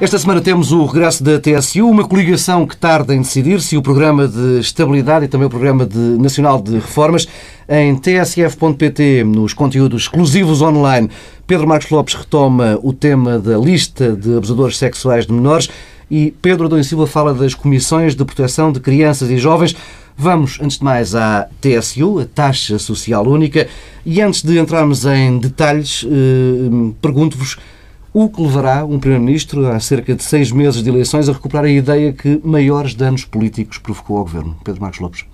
Esta semana temos o regresso da TSU, uma coligação que tarda em decidir-se, o Programa de Estabilidade e também o Programa de Nacional de Reformas. Em tsf.pt, nos conteúdos exclusivos online, Pedro Marcos Lopes retoma o tema da lista de abusadores sexuais de menores e Pedro Adão Silva fala das comissões de proteção de crianças e jovens. Vamos, antes de mais, à TSU, a Taxa Social Única. E antes de entrarmos em detalhes, eh, pergunto-vos o que levará um Primeiro-Ministro, há cerca de seis meses de eleições, a recuperar a ideia que maiores danos políticos provocou ao Governo? Pedro Marcos Lopes.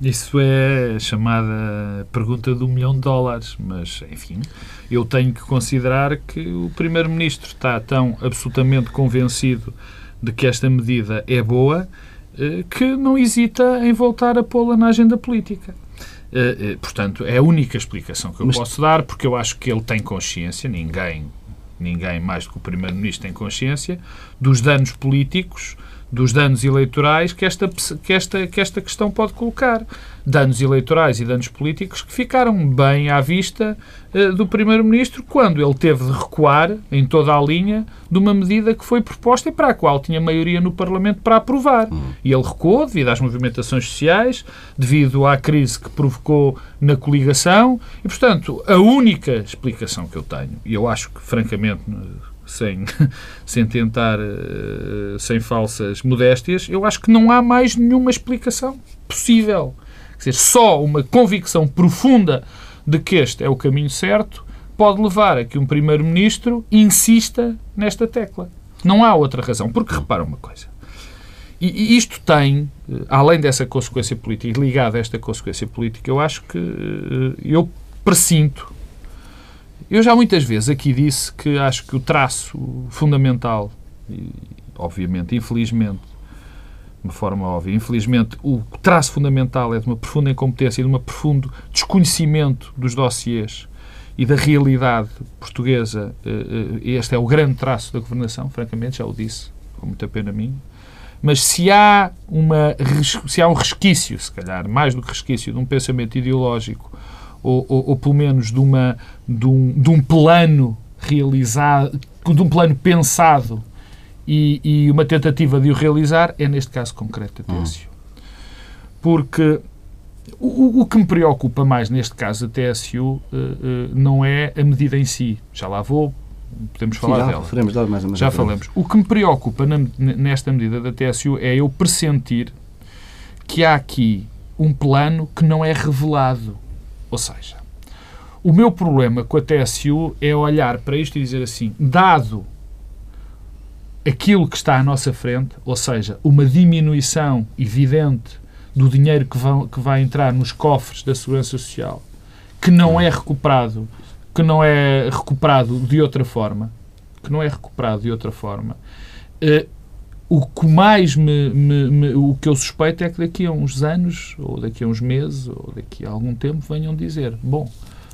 Isso é a chamada pergunta do milhão de dólares, mas, enfim, eu tenho que considerar que o Primeiro-Ministro está tão absolutamente convencido de que esta medida é boa eh, que não hesita em voltar a pô-la na agenda política. Eh, eh, portanto, é a única explicação que eu mas... posso dar, porque eu acho que ele tem consciência, ninguém ninguém mais do que o Primeiro-Ministro tem consciência, dos danos políticos, dos danos eleitorais que esta, que, esta, que esta questão pode colocar. Danos eleitorais e danos políticos que ficaram bem à vista uh, do Primeiro-Ministro quando ele teve de recuar em toda a linha de uma medida que foi proposta e para a qual tinha maioria no Parlamento para aprovar. Uhum. E ele recuou devido às movimentações sociais, devido à crise que provocou na coligação e, portanto, a única explicação que eu tenho, e eu acho que, francamente, sem, sem tentar, uh, sem falsas modéstias, eu acho que não há mais nenhuma explicação possível. Quer dizer, só uma convicção profunda de que este é o caminho certo pode levar a que um Primeiro-Ministro insista nesta tecla. Não há outra razão. Porque repara uma coisa. E, isto tem, eh, além dessa consequência política, ligada a esta consequência política, eu acho que eh, eu presinto eu já muitas vezes aqui disse que acho que o traço fundamental, e, obviamente, infelizmente, de uma forma óbvia, infelizmente, o traço fundamental é de uma profunda incompetência e de um profundo desconhecimento dos dossiês e da realidade portuguesa. Eh, eh, este é o grande traço da governação, francamente, já o disse, com muita pena minha. Mas se há, uma, se há um resquício, se calhar, mais do que resquício, de um pensamento ideológico ou, ou, ou pelo menos de, uma, de, um, de um plano realizado, de um plano pensado e, e, uma tentativa de o realizar, é neste caso concreto a TSU. Hum. Porque o, o, que me preocupa mais neste caso da TSU uh, uh, não é a medida em si. Já lá vou, podemos falar Sim, já dela. Dela mais já falamos. O que me preocupa na, nesta medida da TSU é eu pressentir que há aqui um plano que não é revelado. Ou seja, o meu problema com a TSU é olhar para isto e dizer assim, dado aquilo que está à nossa frente, ou seja, uma diminuição evidente do dinheiro que vai, que vai entrar nos cofres da Segurança Social, que não é recuperado, que não é recuperado de outra forma, que não é recuperado de outra forma, eh, o que mais me, me, me, o que eu suspeito é que daqui a uns anos, ou daqui a uns meses, ou daqui a algum tempo, venham dizer: bom,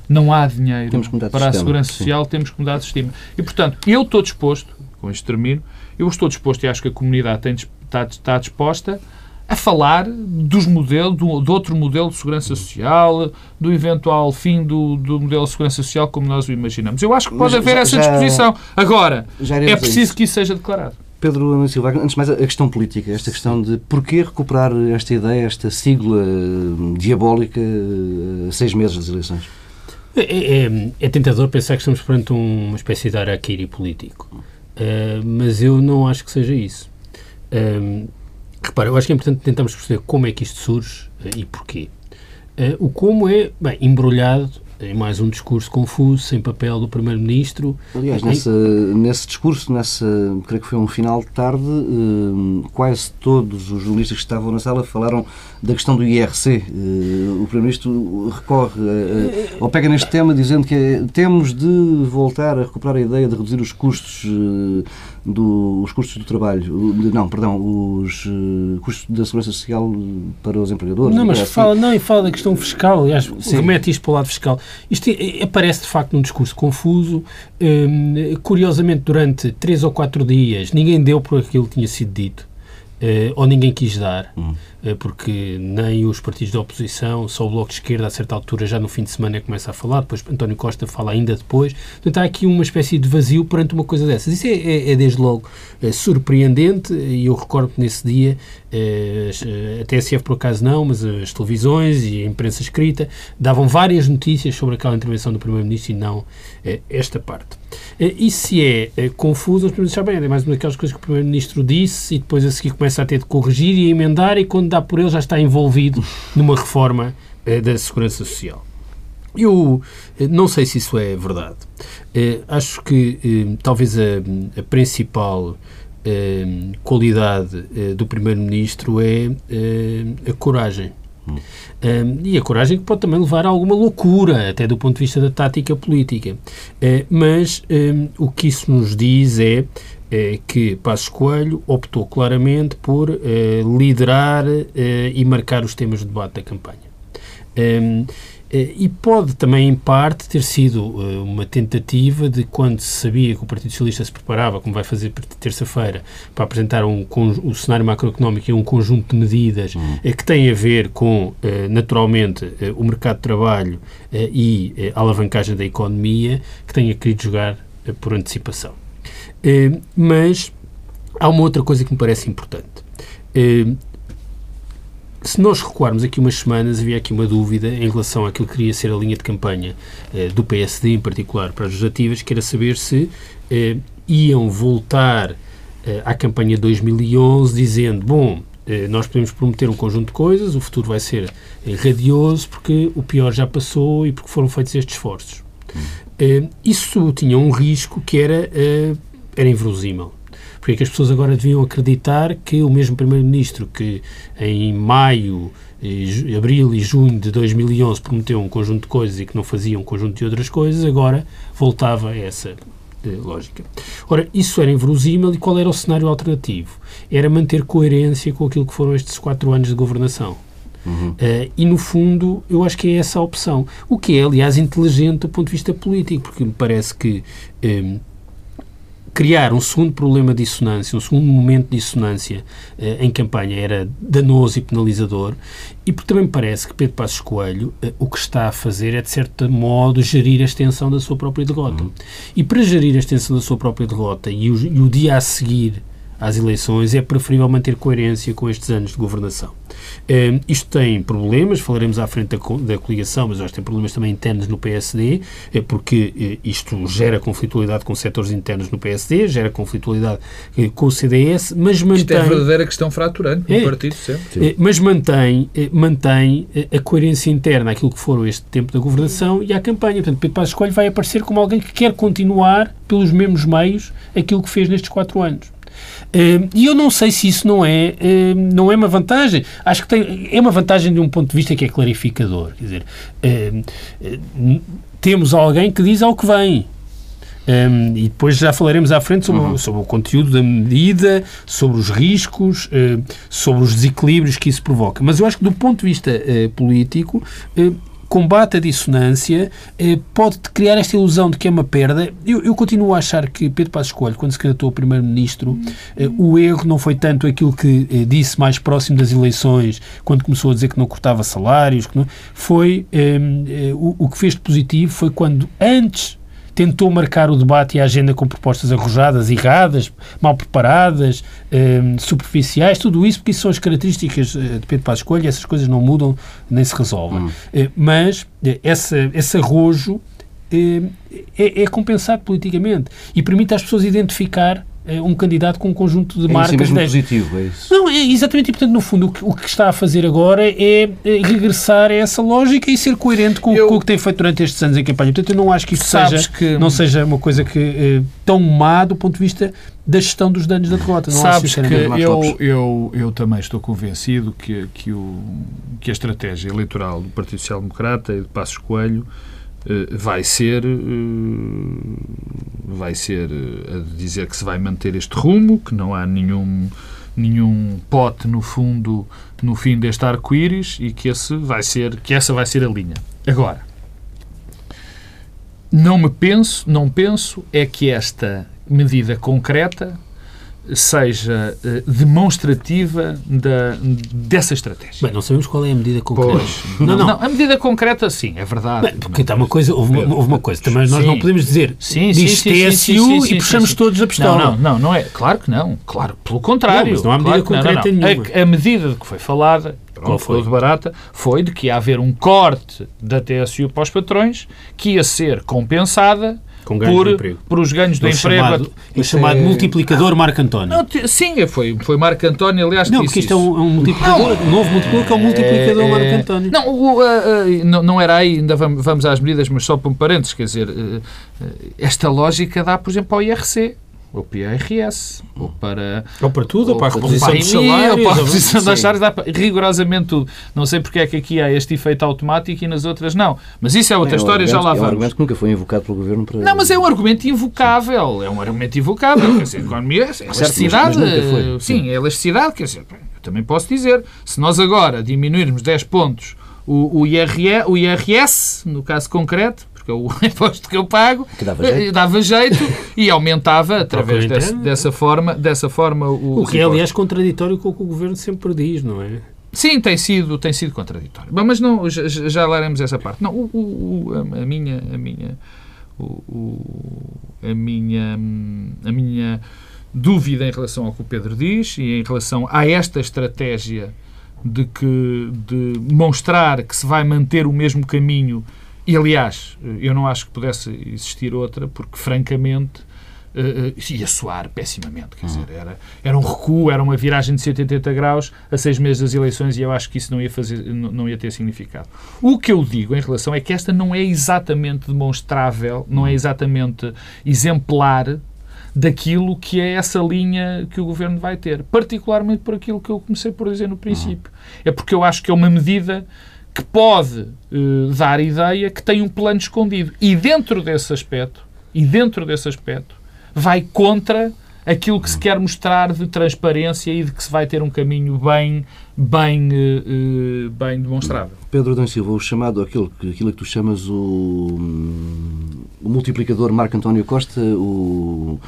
não há dinheiro para a Segurança Social, sim. temos que mudar de sistema. E, portanto, eu estou disposto, com este termino, eu estou disposto e acho que a comunidade tem, está, está disposta a falar dos modelos, do, de outro modelo de segurança social, do eventual fim do, do modelo de segurança social como nós o imaginamos. Eu acho que pode Mas haver já, essa disposição. Agora, é preciso que isso seja declarado. Pedro Nuno Silva, antes de mais a questão política, esta questão de porquê recuperar esta ideia, esta sigla eh, diabólica a seis meses das eleições? É, é, é tentador pensar que estamos perante uma espécie de araquiri político, uh, mas eu não acho que seja isso. Uh, repara, eu acho que é importante tentarmos perceber como é que isto surge uh, e porquê. o como é, bem, embrulhado em mais um discurso confuso, sem papel do Primeiro-Ministro. Aliás, nessa, nesse discurso, nessa, creio que foi um final de tarde, eh, quase todos os jornalistas que estavam na sala falaram da questão do IRC. Eh, o Primeiro-Ministro recorre, eh, ou pega neste tema, dizendo que é, temos de voltar a recuperar a ideia de reduzir os custos do, os custos do trabalho, não, perdão, os uh, custos da segurança social para os empregadores. Não, mas fala, não, e fala da questão fiscal, aliás, Sim. remete isto para o lado fiscal. Isto é, aparece de facto num discurso confuso. Um, curiosamente, durante três ou quatro dias, ninguém deu por aquilo que tinha sido dito. uh, ou ninguém quis dar, uh, porque nem os partidos da oposição, só o Bloco de Esquerda, a certa altura, já no fim de semana, começa a falar, depois António Costa fala ainda depois. Portanto, há aqui uma espécie de vazio perante uma coisa dessas. Isso é, é, é desde logo surpreendente, e eu recordo que nesse dia, a TSF por acaso não, mas as televisões e a imprensa escrita davam várias notícias sobre aquela intervenção do Primeiro-Ministro e não esta parte. E se é confuso, os Primeiros-Ministros bem, é mais uma daquelas coisas que o Primeiro-Ministro disse e depois a seguir começa a ter de corrigir e emendar e quando dá por ele já está envolvido numa reforma eh, da Segurança Social. Eu eh, não sei se isso é verdade. Eh, acho que talvez a, a principal qualidade do Primeiro-Ministro é a coragem. Hum. Um, e a coragem que pode também levar a alguma loucura, até do ponto de vista da tática política. Uh, mas um, o que isso nos diz é é que Passos Coelho optou claramente por eh, liderar eh, e marcar os temas de debate da campanha. Um, eh, e pode também, em parte, ter sido uma tentativa de, quando se sabia que o Partido Socialista se preparava, como vai fazer terça-feira, para apresentar um, um, cenário macroeconómico e um conjunto de medidas uhum. que têm a ver com, naturalmente, o mercado de trabalho e a alavancagem da economia, que tenha querido jogar por antecipação. Eh, mas há uma outra coisa que me parece importante. Eh, se nós recuarmos aqui umas semanas, havia aqui uma dúvida em relação àquilo que queria ser a linha de campanha eh, do PSD, em particular para as legislativas, que era saber se iam voltar à campanha de 2011 dizendo, bom, nós podemos prometer um conjunto de coisas, o futuro vai ser radioso porque o pior já passou e porque foram feitos estes esforços. Hum. Isso tinha um risco que era era inverosímil. Porque é que as pessoas agora deviam acreditar que o mesmo Primeiro-Ministro que em maio, abril e junho de 2011 prometeu um conjunto de coisas e que não fazia um conjunto de outras coisas, agora voltava a essa eh, lógica. Ora, isso era inverosímil e qual era o cenário alternativo? Era manter coerência com aquilo que foram estes quatro anos de governação. Uhum. Uh, e, no fundo, eu acho que é essa a opção. O que é, aliás, inteligente do ponto de vista político, porque me parece que um, eh, criar um segundo problema de dissonância, um segundo momento de dissonância eh, em campanha era danoso e penalizador e porque também me parece que Pedro Passos Coelho eh, o que está a fazer é, de certo modo, gerir a extensão da sua própria derrota. Uhum. E para gerir a extensão da sua própria derrota e o, e o dia a seguir às eleições, é preferível manter coerência com estes anos de governação. Isto tem problemas, falaremos à frente da, da coligação, mas acho que tem problemas também internos no PSD, é porque uh, isto gera conflitualidade com setores internos no PSD, gera conflitualidade uh, com o CDS, mas mantém... Isto é a verdadeira questão fraturante no é, partido sempre. mas mantém, mantém a coerência interna àquilo que foram este tempo da governação e à campanha. Portanto, Pedro Passos Coelho vai aparecer como alguém que quer continuar pelos mesmos meios aquilo que fez nestes quatro anos. Hum, e eu não sei se isso não é, hum, não é uma vantagem. Acho que tem, é uma vantagem de um ponto de vista que é clarificador. Quer dizer, hum, temos alguém que diz ao que vem. Um, e depois já falaremos à frente sobre, uhum. sobre, o conteúdo da medida, sobre os riscos, uh, sobre os desequilíbrios que isso provoca. Mas eu acho que, do ponto de vista uh, político, uh, combate a dissonância, eh, pode criar esta ilusão de que é uma perda. Eu, eu continuo a achar que Pedro Passos Coelho, quando se candidatou a Primeiro-Ministro, eh, o erro não foi tanto aquilo que eh, disse mais próximo das eleições, quando começou a dizer que não cortava salários, que não, foi o, o que fez de positivo foi quando antes tentou marcar o debate e a agenda com propostas arrojadas, erradas, mal preparadas, eh, superficiais, tudo isso, porque isso são as características eh, de Pedro Passos Coelho, essas coisas não mudam nem se resolvem. Hum. Eh, mas eh, essa, esse arrojo eh, é, é compensado politicamente e permite às pessoas identificar um candidato com um conjunto de é marcas. Isso é mesmo positivo, é isso? Não, é exatamente. E, portanto, no fundo, o que, o que, está a fazer agora é, é regressar a essa lógica e ser coerente com, eu, com, o que tem feito durante estes anos em campanha. Portanto, eu não acho que isso seja, que... não seja uma coisa que, eh, tão má do ponto de vista da gestão dos danos da derrota. Não Sabes que eu, eu, eu também estou convencido que, que, o, que a estratégia eleitoral do Partido Social Democrata e de Passos Coelho eh, vai ser eh, vai ser eh, a dizer que se vai manter este rumo, que não há nenhum nenhum pote no fundo no fim deste arco-íris e que esse vai ser que essa vai ser a linha. Agora, não me penso, não penso é que esta medida concreta seja uh, demonstrativa da, dessa estratégia. Bem, não sabemos qual é a medida concreta. Pois. Não, não. não a medida concreta, sim, é verdade. Bem, porque está uma coisa, houve uma, houve uma coisa, também nós sim. não podemos dizer sim, diz sim, TSU e puxamos todos a pistola. Não, não, não, é. Claro que não. Claro, pelo contrário. Não, mas não há medida claro concreta não, nenhuma. A, a, medida de que foi falada, qual foi? de barata, foi de que ia haver um corte da TSU para os patrões que ia ser compensada por, emprego. por os ganhos do emprego. Chamado, o chamado é... multiplicador Marco António. Não, sim, foi, foi Marco António, aliás, Não, porque isto é um, é um multiplicador, não, um novo multiplicador que é um multiplicador é, Marco António. Não, o, uh, uh, não, não era aí, ainda vamos, vamos às medidas, mas só por um parênteses, quer dizer, uh, esta lógica dá, por exemplo, ao IRC ou para o IRS, ou para... Ou para tudo, ou, para a reposição dos salários. Ou para a reposição das salários, dá para, rigorosamente tudo. Não sei porque é que aqui há este efeito automático e nas outras não. Mas isso é outra é, história, já lá vamos. É um argumento que nunca foi invocado pelo Governo para... Não, mas é um argumento invocável. É um argumento invocável. quer dizer, a economia é elasticidade. Sim, sim, é elasticidade. Quer dizer, eu também posso dizer, se nós agora diminuirmos 10 pontos o, o, IRE, o IRS, no caso concreto, porque é o imposto que eu pago, que dava jeito, eh, dava jeito e aumentava através desse, dessa forma, dessa forma o. O que é, aliás, contraditório com o que o governo sempre diz, não é? Sim, tem sido, tem sido contraditório. Mas não, já, já leremos essa parte. Não, o, o, a minha, a minha, o, a minha, a minha dúvida em relação ao que o Pedro diz e em relação a esta estratégia de que de mostrar que se vai manter o mesmo caminho e, aliás, eu não acho que pudesse existir outra, porque, francamente, uh, ia soar pessimamente. Quer dizer, era, era um recuo, era uma viragem de 180 graus a seis meses das eleições e eu acho que isso não ia, fazer, não, não ia ter significado. O que eu digo em relação é que esta não é exatamente demonstrável, não é exatamente exemplar daquilo que é essa linha que o governo vai ter. Particularmente por aquilo que eu comecei por dizer no princípio. É porque eu acho que é uma medida que pode uh, dar ideia que tem um plano escondido. E dentro desse aspecto, e dentro desse aspecto, vai contra aquilo que se quer mostrar de transparência e de que se vai ter um caminho bem, bem, uh, bem demonstrável. Pedro Dan Silva, o chamado, aquilo, aquilo que tu chamas o, o multiplicador Marco António Costa, o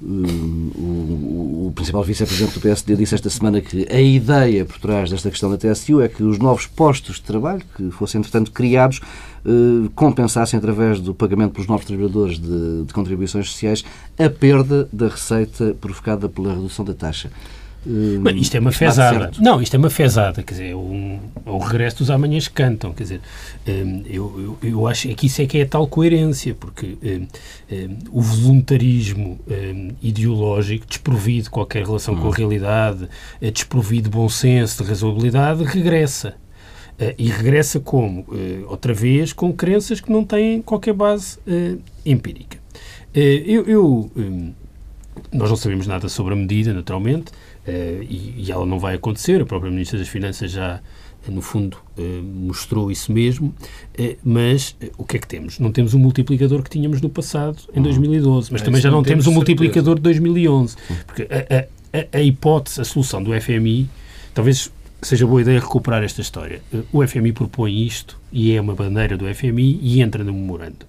o, o, principal vice-presidente do PSD disse esta semana que a ideia por trás desta questão da TSU é que os novos postos de trabalho que fossem, entretanto, criados eh, compensassem, através do pagamento pelos novos trabalhadores de, de contribuições sociais, a perda da receita provocada pela redução da taxa. Bem, isto é uma fezada. Não, isto é uma fezada, quer dizer, é um, é o regresso dos amanhãs que cantam, quer dizer, hum, eu, eu, eu, acho que isso é que é a tal coerência, porque um, um, o voluntarismo um, ideológico, desprovido de qualquer relação com a hum. realidade, é desprovido de bom senso, de razoabilidade, regressa. Uh, e regressa como? Uh, outra vez com crenças que não têm qualquer base uh, empírica. eu, eu nós não sabemos nada sobre a medida, naturalmente, e, e, ela não vai acontecer. A própria Ministra das Finanças já, no fundo, uh, mostrou isso mesmo. Mas o que é que temos? Não temos o multiplicador que tínhamos no passado, em 2012, mas é, também já não, temos o multiplicador de 2011. Porque a, a, a, hipótese, a solução do FMI, talvez seja boa ideia recuperar esta história. O FMI propõe isto e é uma bandeira do FMI e entra no memorando.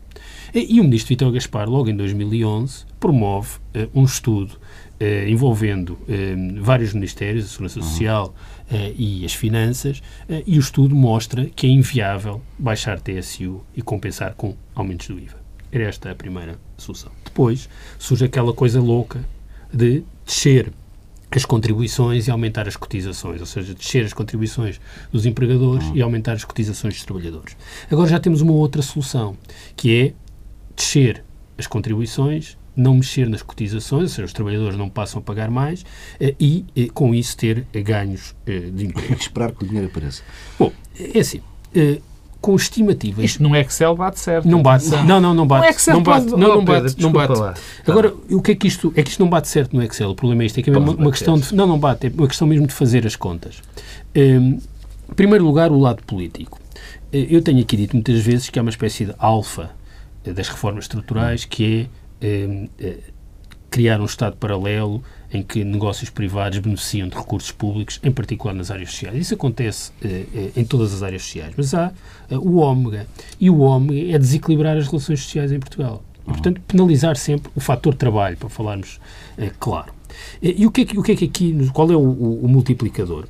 E o ministro Vitor Gaspar, logo em 2011, promove um estudo eh, envolvendo eh, vários ministérios, a Segurança Social eh, e as Finanças, e o estudo mostra que é inviável baixar TSU e compensar com aumentos do IVA. Era esta a primeira solução. Depois surge aquela coisa louca de descer as contribuições e aumentar as cotizações, ou seja, descer as contribuições dos empregadores e aumentar as cotizações dos trabalhadores. Agora já temos uma outra solução, que é descer as contribuições não mexer nas cotizações, ou seja, os trabalhadores não passam a pagar mais eh, e, eh, com isso, ter ganhos eh, de emprego. Esperar que o dinheiro apareça. Bom, é assim com estimativas. Isto no Excel bate certo. Não bate. Não, não, não bate. No Excel não bate. Pode... Não, não bate. Não bate. Lá. Agora, o que é que isto é que isto não bate certo no Excel? O problema é isto é que é uma, uma questão de não não bate, é uma questão mesmo de fazer as contas. Um, em primeiro lugar, o lado político. Eu tenho aqui dito muitas vezes que há uma espécie de alfa das reformas estruturais que é eh, eh, criar um Estado paralelo em que negócios privados beneficiam de recursos públicos, em particular nas áreas sociais. Isso acontece eh, em todas as áreas sociais, mas há o ômega. E o ômega é desequilibrar as relações sociais em Portugal. E, portanto, penalizar sempre o fator trabalho, para falarmos eh, claro. E, e o, que é que, o que é que aqui, qual é o, o, o multiplicador?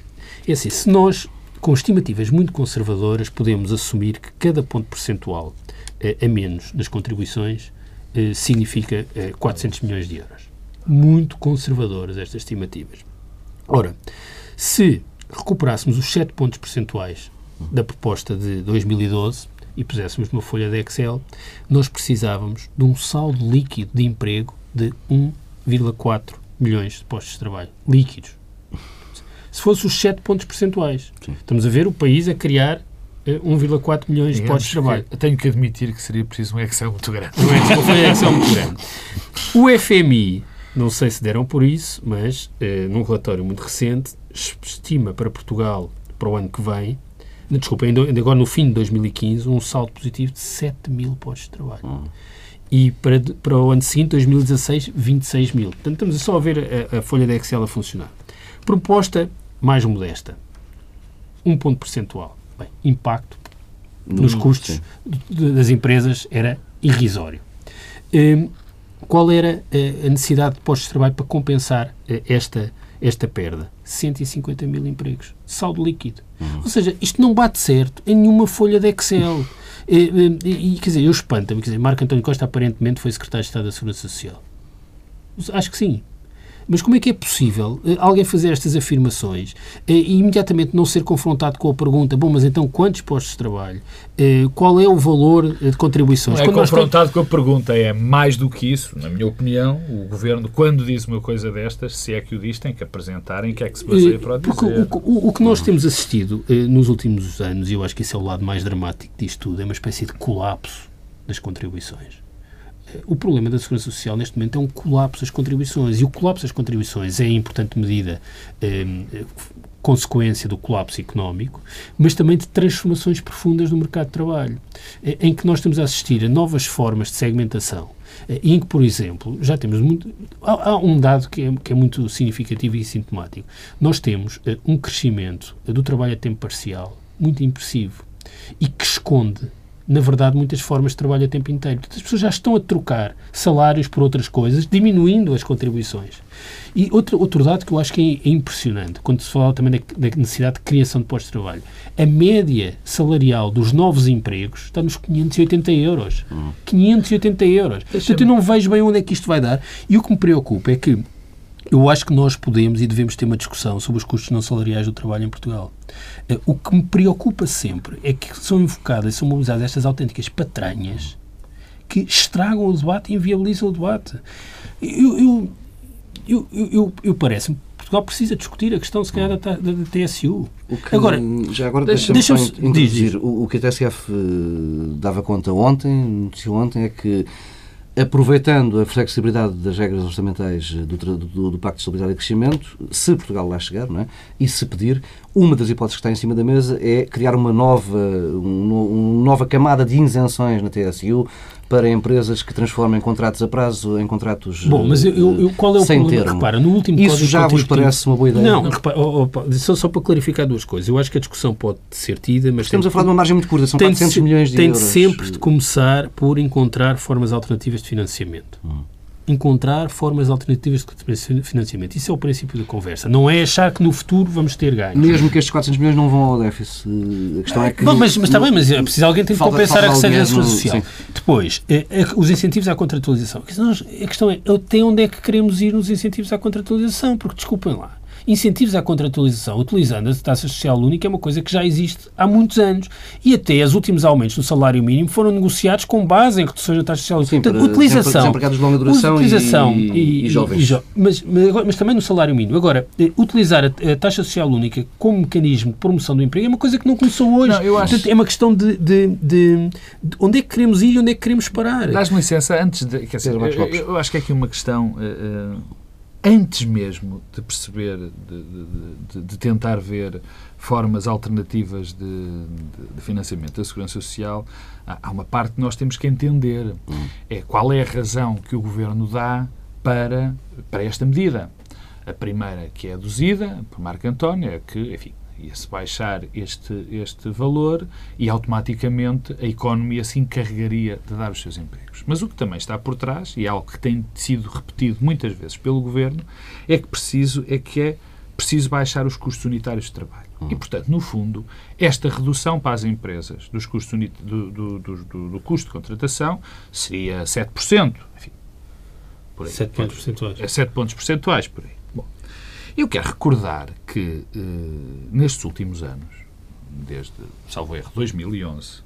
É assim, se nós, com estimativas muito conservadoras, podemos assumir que cada ponto percentual eh, a menos nas contribuições eh, significa eh, 400 milhões de euros. Muito conservadoras estas estimativas. Ora, se recuperássemos os 7 pontos percentuais da proposta de 2012 e puséssemos numa folha de Excel, nós precisávamos de um saldo líquido de emprego de 1,4 milhões de postos de trabalho. Líquidos. Se fosse os 7 pontos percentuais. Sim. Estamos a ver o país a criar eh, 1,4 milhões de postos de trabalho. Tenho que admitir que seria preciso um Excel muito grande. Não é? Folha de Excel muito grande. O FMI, não sei se deram por isso, mas eh, num relatório muito recente, es- estima para Portugal, para o ano que vem, desculpa, ainda, ainda agora no fim de 2015, um saldo positivo de 7 mil postos de trabalho. E para, para o ano seguinte, 2016, 26 mil. Portanto, estamos só a ver a, a folha de Excel a funcionar. Proposta mais modesta. Um ponto percentual. Bem, impacto nos Hum, custos sim. das empresas era irrisório. Hum, qual era eh, a necessidade de postos de trabalho para compensar eh, esta, esta perda? 150 mil empregos. Saldo líquido. Ou seja, isto não bate certo em nenhuma folha de Excel. Eh, E, e, quer dizer, eu espanto-me. Quer dizer, Marco António Costa aparentemente foi secretário de Estado da Segurança Social. Acho que sim. Mas como é que é possível eh, alguém fazer estas afirmações eh, e imediatamente não ser confrontado com a pergunta: bom, mas então quantos postos de trabalho? Eh, qual é o valor de contribuições? Não é Quando confrontado com a pergunta, é mais do que isso, na minha opinião, o Governo, quando diz uma coisa destas, se é que o diz, tem que apresentar em que é que se baseia para o Eh, Porque dizer. o, o- o que nós temos assistido nos últimos anos, e eu acho que esse é o lado mais dramático disto tudo, é uma espécie de colapso das contribuições. O problema da Segurança Social neste momento é um colapso das contribuições. E o colapso das contribuições é, em importante medida, eh, consequência do colapso económico, mas também de transformações profundas no mercado de trabalho, eh, em que nós estamos a assistir a novas formas de segmentação. eh, em que, por exemplo, já temos muito. Há, há um dado que é, que é muito significativo e sintomático. Nós temos eh, um crescimento do trabalho a tempo parcial muito impressivo e que esconde, na verdade, muitas formas de trabalho a tempo inteiro. Portanto, as pessoas já estão a trocar salários por outras coisas, diminuindo as contribuições. E outro, outro dado que eu acho que é, é impressionante, quando se fala também da, da necessidade de criação de postos de trabalho, a média salarial dos novos empregos está nos 580 euros. 580 euros. Portanto, eu não vejo bem onde é que isto vai dar. E o que me preocupa é que eu acho que nós podemos e devemos ter uma discussão sobre os custos não salariais do trabalho em Portugal. Eh, O que me preocupa sempre é que são invocadas, são mobilizadas estas autênticas patranhas que estragam o debate e inviabilizam o debate. Eu, eu, eu, eu, parece-me Portugal precisa discutir a questão, se calhar, da, TSU. Agora, já agora deixa- deixa-me só in- introduzir. o que a TSF eh, dava conta ontem, noticiou ontem, é que aproveitando a flexibilidade das regras orçamentais do, do, do Pacto de Estabilidade e Crescimento, se Portugal lá chegar, não é? e se pedir, uma das hipóteses que está em cima da mesa é criar uma nova, um, no- uma nova camada de isenções na TSU para empresas que transformem contratos a prazo em contratos Bom, mas eu, eu- qual é o sem problema? termo. Repara, no último Isso já vos parece uma boa ideia? Não, repara, oh, oh, só, só para clarificar duas coisas. Eu acho que a discussão pode ser tida, mas Estamos tem a falar de uma margem muito curta, são tem de 400 se- milhões de tem euros. de sempre de começar por encontrar formas alternativas de financiamento. Hum. Encontrar formas alternativas de financiamento. Isso é o princípio da conversa. Não é achar que no futuro vamos ter ganhos. Mesmo que estes 400 milhões não vão ao déficit. A questão é que. Bom, mas, mas está bem, mas é preciso alguém tem Falta- compensar falta a receita social. sim. Depois, eh, eh, os incentivos à contratualização. Nós- A questão é, até onde é que queremos ir nos incentivos à contratualização? Porque, desculpem lá, incentivos à contratualização utilizando a taxa social única é uma coisa que já existe há muitos anos. E até os últimos aumentos no salário mínimo foram negociados com base em reduções da taxa social única. Sim, Portanto, para utilização. desempregados de longa duração e- utilização e- e jovens. jo- mas, mas, também no salário mínimo. Agora, eh, utilizar a, a taxa social única como mecanismo de promoção do emprego é uma coisa que não começou hoje. Não, eu acho- Portanto, é uma questão de, de- de- de onde é que queremos ir e onde é que queremos parar. Dás-me licença, antes de. Quer dizer, eu, eu acho que é aqui uma questão. eh, eh, antes mesmo de perceber, de, de- de- tentar ver formas alternativas de, de- financiamento da Segurança Social, há, uma parte que nós temos que entender. É qual é a razão que o Governo dá para, para esta medida. A primeira, que é aduzida por Marco António, é que, enfim, ia-se baixar este, este valor e automaticamente a economia se encarregaria de dar os seus empregos. Mas o que também está por trás, e é algo que tem sido repetido muitas vezes pelo Governo, é que, preciso, é, que é preciso baixar os custos unitários de trabalho. E, portanto, no fundo, esta redução para as empresas dos custos do, do, do, do, custo de contratação seria 7%. Enfim, por aí. 7 pontos percentuais. É 7 pontos percentuais, por aí. Eu quero recordar que, eh, nestes últimos anos, desde, salvo erro, 2011,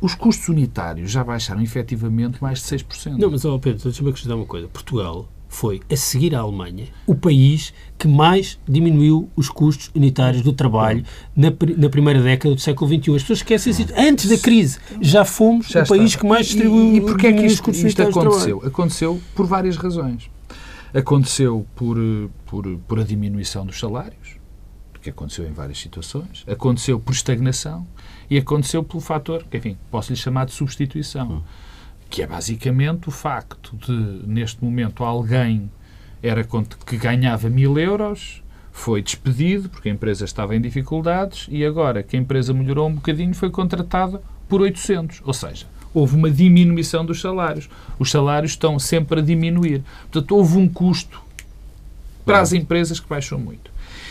os custos unitários já baixaram efetivamente mais de 6%. Não, mas, oh Pedro, deixa-me acrescentar uma coisa. Portugal foi, a seguir à Alemanha, o país que mais diminuiu os custos unitários do trabalho na, na primeira década do século XXI. As pessoas esquecem isso. Antes da crise, já fomos já o país está. que mais distribuiu e, e porquê é que isto, isto aconteceu? Aconteceu por várias razões. Aconteceu por, por, por a diminuição dos salários, que aconteceu em várias situações, aconteceu por estagnação e aconteceu pelo fator, que, enfim, posso lhe chamar de substituição, hum. que é basicamente o facto de, neste momento, alguém era que ganhava mil euros, foi despedido porque a empresa estava em dificuldades e agora que a empresa melhorou um bocadinho foi contratada por 800. Ou seja, houve uma diminuição dos salários. Os salários estão sempre a diminuir. Portanto, houve um custo para as empresas que baixou muito.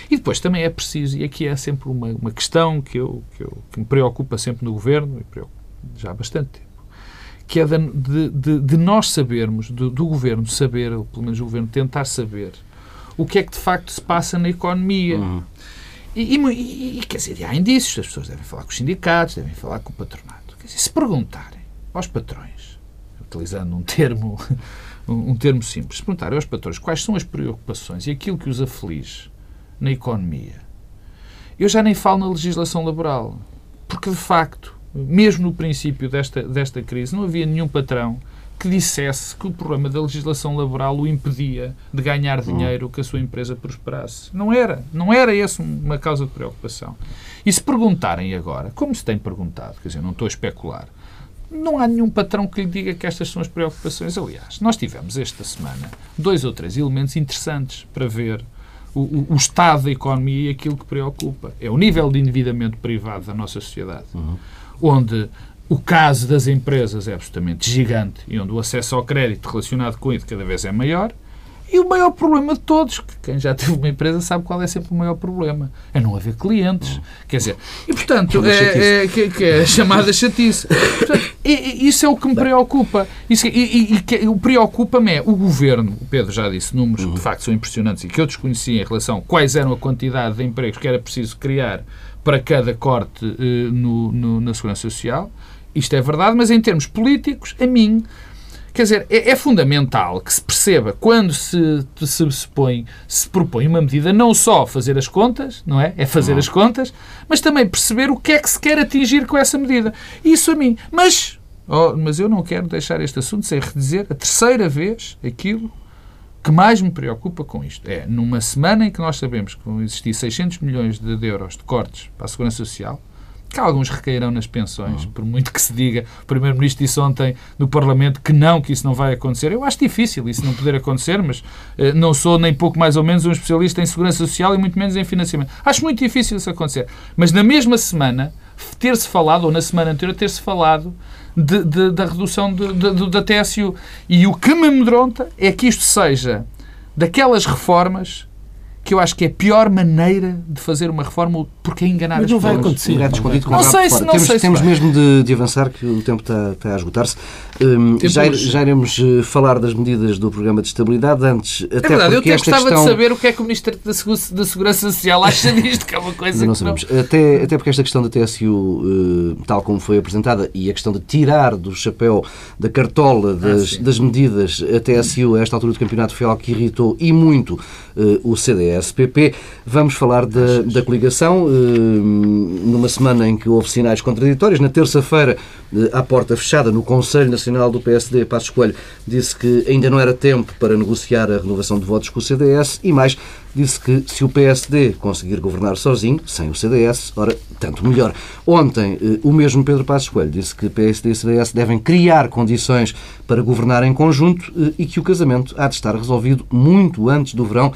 E depois também é preciso, e aqui é sempre uma, uma questão que, eu, que, eu, que me preocupa sempre no Governo, e preocupa já há bastante tempo, que é de, de, de nós sabermos, do, do Governo saber, ou pelo menos o Governo tentar saber, o que é que de facto se passa na economia. Uhum. E, e, e, quer dizer, há indícios, as pessoas devem falar com os sindicatos, devem falar com o patronato. Quer dizer, se perguntarem aos patrões, utilizando um termo, um termo simples, se perguntarem aos patrões quais são as preocupações e aquilo que os aflige na economia, eu já nem falo na legislação laboral, porque de facto, mesmo no princípio desta, desta crise, não havia nenhum patrão que dissesse que o problema da legislação laboral o impedia de ganhar hum. dinheiro que a sua empresa prosperasse. Não era. Não era essa uma causa de preocupação. E se perguntarem agora, como se tem perguntado, quer dizer, não estou a especular, não há nenhum patrão que lhe diga que estas são as preocupações. Aliás, nós tivemos esta semana dois ou três elementos interessantes para ver o, o, o estado da economia e aquilo que preocupa. É o nível de endividamento privado da nossa sociedade, uhum. onde o caso das empresas é absolutamente gigante e onde o acesso ao crédito relacionado com isso cada vez é maior e o maior problema de todos, que quem já teve uma empresa sabe qual é sempre o maior problema, é não haver clientes. Hum. Quer dizer, e portanto, é, é, que, que é chamada chatice. Portanto, e, isso é o que me preocupa. Isso, e, e, e o preocupa-me é o governo, o Pedro já disse, números que de facto são impressionantes e que eu desconhecia em relação a quais eram a quantidade de empregos que era preciso criar para cada corte uh, no, no, na Segurança Social. Isto é verdade, mas em termos políticos, a mim Quer dizer, é, é, fundamental que se perceba quando se, se, se, põe, se propõe uma medida, não só fazer as contas, não é? É fazer as contas, mas também perceber o que é que se quer atingir com essa medida. Isso a mim. Mas, oh, mas eu não quero deixar este assunto sem redizer a terceira vez aquilo que mais me preocupa com isto. É, numa semana em que nós sabemos que vão existir 600 milhões de euros de cortes para a Segurança Social, que alguns recairão nas pensões, uhum. por muito que se diga. O Primeiro-Ministro disse ontem no Parlamento que não, que isso não vai acontecer. Eu acho difícil isso não poder acontecer, mas eh, não sou nem pouco mais ou menos um especialista em segurança social e muito menos em financiamento. Acho muito difícil isso acontecer. Mas na mesma semana, ter-se falado, ou na semana anterior, ter-se falado de, de, da redução de, da TSU. E o que me amedronta é que isto seja daquelas reformas que eu acho que é a pior maneira de fazer uma reforma porque é enganar Mas as não vai acontecer. Não, escondido não sei se, não temos, sei temos mesmo de, de, avançar, que o tempo está, está a esgotar-se. Um, já, já iremos eh, falar das medidas do programa de estabilidade. Antes, até é verdade, eu até gostava questão... de saber o que é que o Ministro da Segurança Social acha disto, que é uma coisa não que sabemos. Não... Até, até porque esta questão da TSU, uh, eh, tal como foi apresentada, e a questão de tirar do chapéu, da cartola das, ah, das medidas a TSU a esta altura do campeonato foi algo que irritou e muito uh, o CDS-PP. Vamos falar da, da coligação. Uh, numa semana em que houve sinais contraditórios. Na terça-feira, eh, à porta fechada, no Conselho Nacional do PSD, Passos Coelho disse que ainda não era tempo para negociar a renovação de votos com o CDS e mais, disse que se o PSD conseguir governar sozinho, sem o CDS, ora, tanto melhor. Ontem, eh, o mesmo Pedro Passos Coelho disse que PSD e CDS devem criar condições para governar em conjunto eh, e que o casamento há de estar resolvido muito antes do verão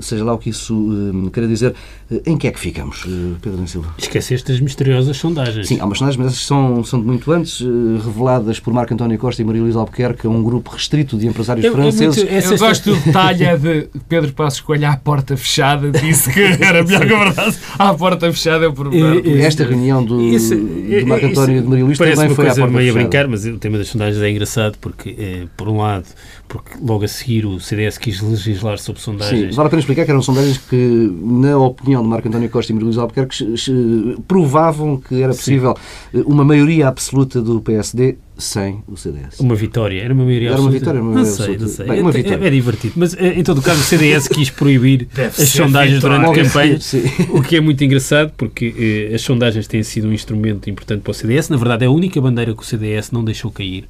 seja lá o que isso queira dizer. Em que é que ficamos, Pedro Silva? Esqueceste as misteriosas sondagens. Sim, há umas sondagens, mas essas são, são de muito antes, reveladas por Marco António Costa e Maria Luísa Albuquerque, um grupo restrito de empresários eu, franceses. Eu, muito, eu gosto do detalhe é de Pedro Passos Coelho à porta fechada, disse que era melhor que a verdade. À porta fechada é o problema. Esta reunião do, isso, do Marco António e de Maria Luísa também foi à porta meio fechada. a brincar, mas o tema das sondagens é engraçado porque, eh, por um lado, porque logo a seguir o CDS quis legislar sobre sondagens. Sim, vale a pena explicar que eram sondagens que, na opinião de Marco António Costa e Maria Luísa Albuquerque, provavam que era possível Sim. uma maioria absoluta do PSD sem o CDS. Uma vitória, era uma maioria Era uma vitória, uma maioria não sei, não sei. Bem, uma é, vitória. É, é, divertido, mas eh, em todo o caso o CDS quis proibir as sondagens durante a campanha, o que é muito engraçado porque eh, as sondagens têm sido um instrumento importante para o CDS, na verdade é a única bandeira que o CDS não deixou cair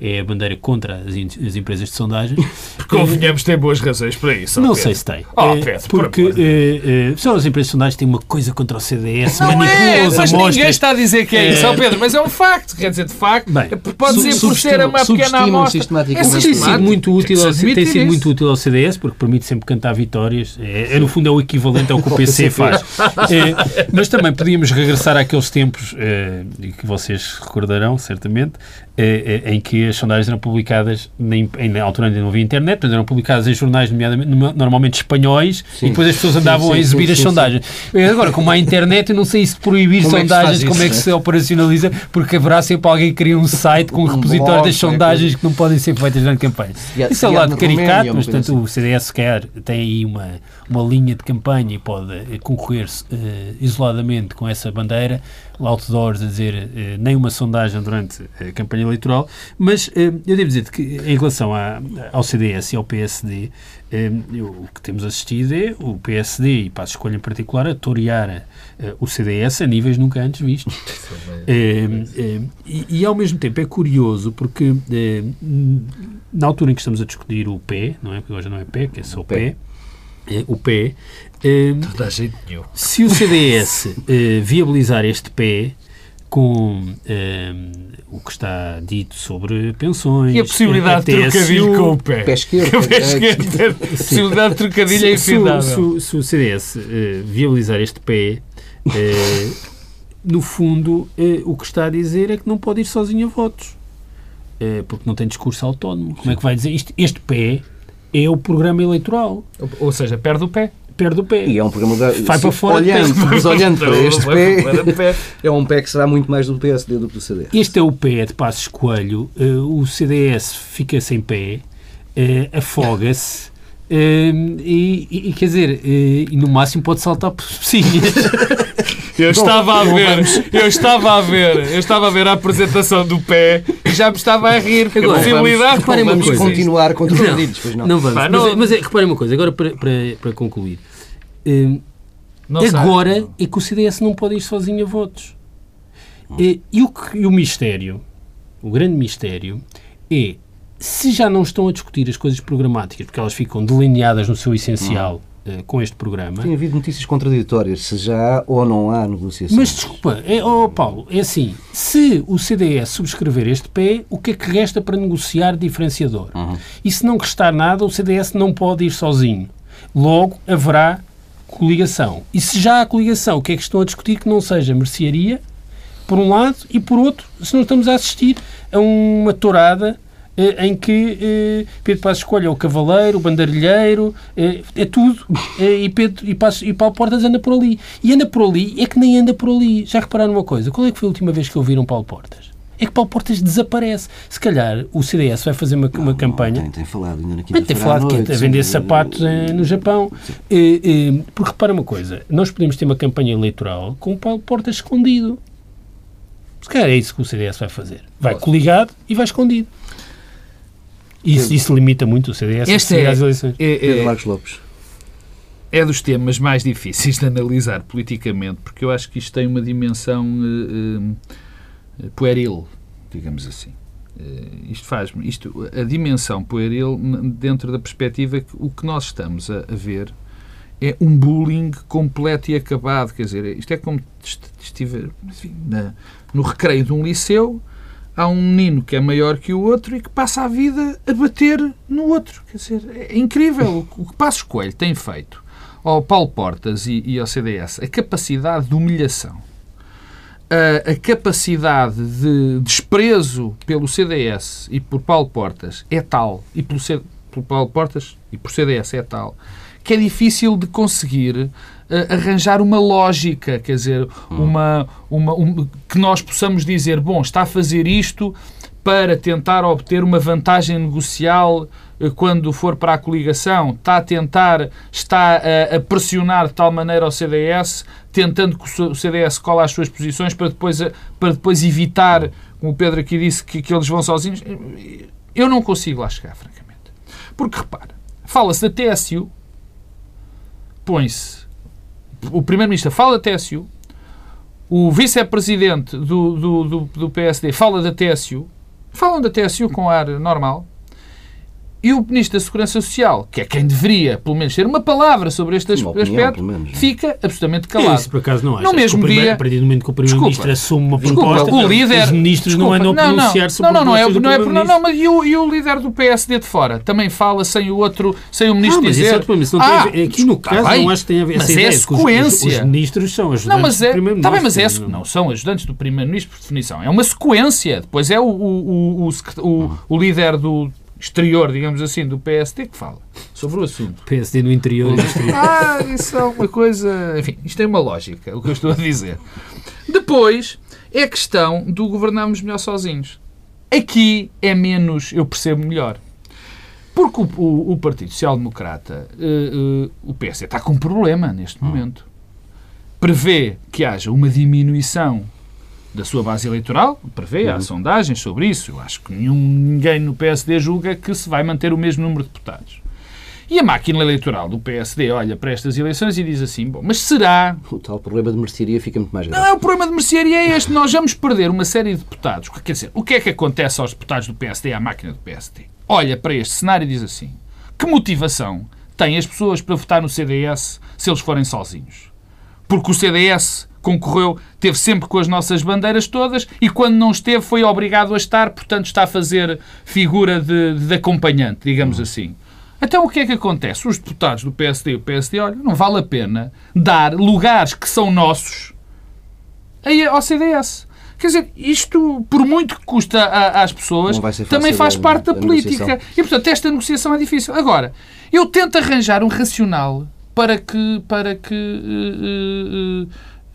é a bandeira contra as, as empresas de sondagem. Porque convenhamos, tem boas razões para isso. Não Pedro. sei se tem. Oh, Pedro, porque uh, uh, só as empresas de sondagem têm uma coisa contra o CDS, não manipulam é, as mas amostras. ninguém está a dizer que é isso, oh, Pedro, mas é um facto. Quer dizer, de facto, Bem, pode dizer por ser uma pequena amostra. É tem sido muito útil, ao, tem sido muito útil ao CDS, porque permite sempre cantar vitórias. É, é no fundo, é o equivalente ao que o PC faz. é, mas também podíamos regressar àqueles tempos, é, que vocês recordarão, certamente, é, é, em que as sondagens eram publicadas, na, altura ainda não havia internet, mas eram publicadas em jornais normalmente espanhóis sim. e depois as pessoas andavam sim, sim, a exibir as sondagens. Agora, como há internet, eu não sei se proibir como sondagens, é como é que se operacionaliza, porque haverá sempre alguém que cria um site com um repositório das sondagens que não podem ser feitas durante campanha. Isso é o lado caricato, mas portanto o CDS quer, tem aí uma, uma linha de campanha e pode concorrer uh, isoladamente com essa bandeira outdoors a dizer eh, nem uma sondagem durante a campanha eleitoral, mas eh, eu devo dizer que em relação à, ao CDS e ao PSD, eh, o que temos assistido é o PSD, e para a escolha em particular, a torear o CDS a níveis nunca antes vistos. e, e, ao mesmo tempo é curioso porque na altura em que estamos a discutir o pé, não é? Porque hoje não é pé, que é só o pé, pé o pé, Uh, nenhum. Se o CDS uh, eh, viabilizar este pé com uh, o que está dito sobre pensões... E a possibilidade de trocadilho com o pé. Pé esquerdo. Pé esquerdo. a possibilidade de trocadilho é infindável. Se, se, se, o CDS viabilizar este pé, no fundo, o que está a dizer é que não pode ir sozinho a votos. porque não tem discurso autónomo. Como é que vai dizer isto? Este pé é o programa eleitoral. Ou seja, perde o pé perde o pé. E é um programa da, Vai para fora. Olhando, mas olhando para este pé, é um pé que será muito mais do PSD do que do CDS. Este é o pé de Passos Coelho. Uh, o CDS fica sem pé, uh, afoga-se. Uh, e, e, quer dizer, e no máximo pode saltar por. Eu estava a ver, eu estava a ver, eu estava a ver a apresentação do pé e já me estava a rir. Agora, possibilidade. Vamos, vamos coisa, continuar com trocadilhos, não. Não, não vamos. Pá, não, mas, mas é, reparem uma coisa, agora para, para, para concluir. Uh, agora sabe. é que o CDS não pode ir sozinho a votos. Uh, e, o, e o mistério, o grande mistério, é se já não estão a discutir as coisas programáticas, porque elas ficam delineadas no seu essencial com este programa. Tem havido notícias contraditórias, se já há ou não há negociação. Mas desculpa, é, oh, Paulo, é assim: se o CDS subscrever este pé, o que é que resta para negociar diferenciador? Uhum. E se não restar nada, o CDS não pode ir sozinho. Logo, haverá coligação. E se já há coligação, o que é que estão a discutir que não seja mercearia, por um lado, e por outro, se não estamos a assistir a uma tourada eh, em que eh, Pedro Passos escolha o cavaleiro, o bandarilheiro, eh, é tudo. Eh, e, Pedro, e, Passos, e Paulo Portas anda por ali. E anda por ali, é que nem anda por ali. Já repararam uma coisa? Qual é que foi a última vez que ouviram Paulo Portas? é que Paulo Portas desaparece. Se calhar o CDS vai fazer uma, uma campanha. Tem, tem falado ainda na Tem falado que é a vender sim, sapatos eh, no Japão. Eh, eh, porque repara uma coisa: nós podemos ter uma campanha eleitoral com o Paulo Portas escondido. Se calhar é isso que o CDS vai fazer. Vai coligado e vai escondido. Isso, isso limita muito o CDS este é, às eleições. É, é, Marcos Lopes. É dos temas mais difíceis de analisar politicamente, porque eu acho que isto tem uma dimensão. Uh, uh, pueril, digamos assim. Uh, isto faz isto a dimensão pueril dentro da perspectiva que o que nós estamos a, a, ver é um bullying completo e acabado quer dizer isto é como estiver enfim, na, no recreio de um liceu há um menino que é maior que o outro e que passa a vida a bater no outro. Quer dizer, é incrível o que Passos Coelho tem feito ao Paulo Portas e, e ao CDS, a capacidade de humilhação, a, a, capacidade de desprezo pelo CDS e por Paulo Portas é tal, e pelo, pelo Paulo Portas e por CDS é tal, que é difícil de conseguir arranjar uma lógica, quer dizer, hum. uma, uma um, que nós possamos dizer, bom, está a fazer isto para tentar obter uma vantagem negocial uh, quando for para a coligação, está a tentar, está a, a, pressionar de tal maneira o CDS, tentando que o CDS cola as suas posições para depois, para depois evitar, como o Pedro aqui disse, que, que eles vão sozinhos. Eu não consigo lá chegar, francamente. Porque, repara, fala-se da TSU, põe-se. O Primeiro-Ministro fala da TSU, o Vice-Presidente do, do, do, do, PSD fala da TSU, falam da TSU com ar normal, e o Ministro da Segurança Social, que é quem deveria, pelo menos, ter uma palavra sobre este aspecto, menos, fica absolutamente calado. Isso, por acaso, não acho. No mesmo dia... A partir do momento que o Primeiro-Ministro assume uma proposta, desculpa, o líder, os ministros desculpa, não andam a pronunciar-se não, não, não, é, não, é, não, não, mas e o, e o líder do PSD de fora? Também fala sem o outro, sem o Ministro ah, mas dizer... Isso é isso não ah, tem aqui no caso bem, não acho que tenha a ver mas essa é ideia, sequência. Os, os, ministros são ajudantes não, mas é, do Primeiro-Ministro. Está bem, mas é, não são ajudantes do Primeiro-Ministro, por definição. É uma sequência. Depois é o, o, o, o líder do exterior, digamos assim, do PSD que fala sobre o assunto. PSD no interior do exterior. ah, isso é uma coisa. Enfim, isto tem uma lógica, o que eu estou a dizer. Depois é a questão do governarmos melhor sozinhos. Aqui é menos, eu percebo melhor. Porque o, o, o Partido Social Democrata, uh, uh, o PSD, está com um problema neste momento. Prevê que haja uma diminuição da sua base eleitoral, prevê, uhum. há sondagens sobre isso. Eu acho que nenhum, ninguém no PSD julga que se vai manter o mesmo número de deputados. E a máquina eleitoral do PSD olha para estas eleições e diz assim: bom, mas será. O tal problema de mercearia fica muito mais grave. Não, o problema de mercearia é este: nós vamos perder uma série de deputados. Quer dizer, o que é que acontece aos deputados do PSD, à máquina do PSD? Olha para este cenário e diz assim: que motivação têm as pessoas para votar no CDS se eles forem sozinhos? Porque o CDS concorreu, teve sempre com as nossas bandeiras todas e quando não esteve foi obrigado a estar, portanto está a fazer figura de, de acompanhante, digamos uhum. assim. Então o que é que acontece? Os deputados do PSD e o PSD, olha, não vale a pena dar lugares que são nossos ao CDS. Quer dizer, isto, por muito que custa às pessoas, também faz parte da política. E, portanto, esta negociação é difícil. Agora, eu tento arranjar um racional para que, para que uh, uh,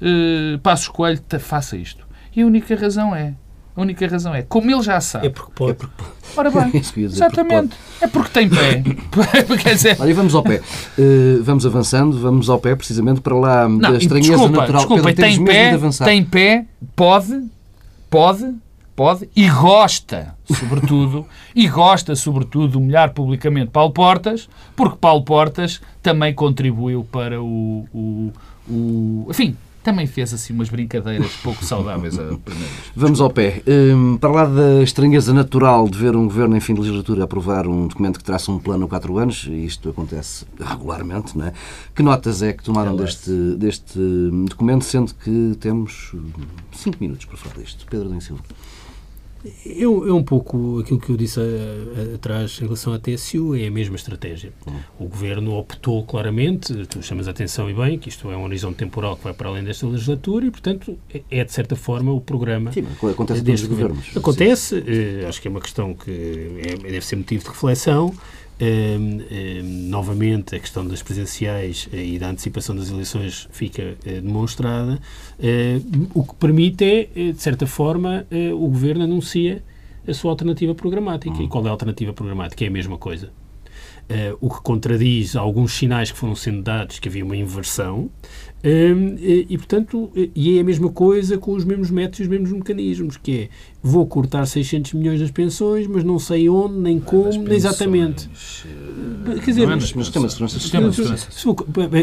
uh, Passos Coelho faça isto. E a única razão é, a única razão é, como ele já sabe... É porque pode. É porque... Ora bem, exatamente. Porque é porque tem pé. Quer dizer... Olha, vamos ao pé. Uh, vamos avançando, vamos ao pé, precisamente para lá não, da estranheza desculpa, natural. Desculpa, Pedro, tem pé, tem pé, pode, pode, pode e gosta, sobretudo, e gosta, sobretudo, de humilhar publicamente Paulo Portas, porque Paulo Portas também contribuiu para o, o, o enfim, também fez assim umas brincadeiras pouco saudáveis a Vamos ao pé. Um, para lá da estranheza natural de ver um governo em fim de legislatura aprovar um documento que traça um plano a quatro anos, e isto acontece regularmente, não é? Que notas é que tomaram é deste, deste documento, sendo que temos cinco minutos para falar disto? Pedro Den Silva. É, é um pouco aquilo que eu disse atrás em relação à TSU, é a mesma estratégia. Hum. O Governo optou claramente, tu chamas a atenção e bem, que isto é um horizonte temporal que vai para além desta legislatura e, portanto, é, é de certa forma o programa Sim, acontece desde governos. Acontece, eh, acho que é uma questão que é, deve ser motivo de reflexão. Um, um, novamente, a questão das presenciais uh, e da antecipação das eleições fica uh, demonstrada, uh, o que permite é, de certa forma, o Governo anuncia a sua alternativa programática. Uhum. E qual é a alternativa programática? É a mesma coisa. o que contradiz alguns sinais que foram sendo dados que havia uma inversão, e, e, portanto, e é a mesma coisa com os mesmos métodos e os mesmos mecanismos, que é, vou cortar 600 milhões das pensões, mas não sei onde, nem como, nem exatamente. Eh, Quer dizer, não é sistema de segurança. Sistema de segurança.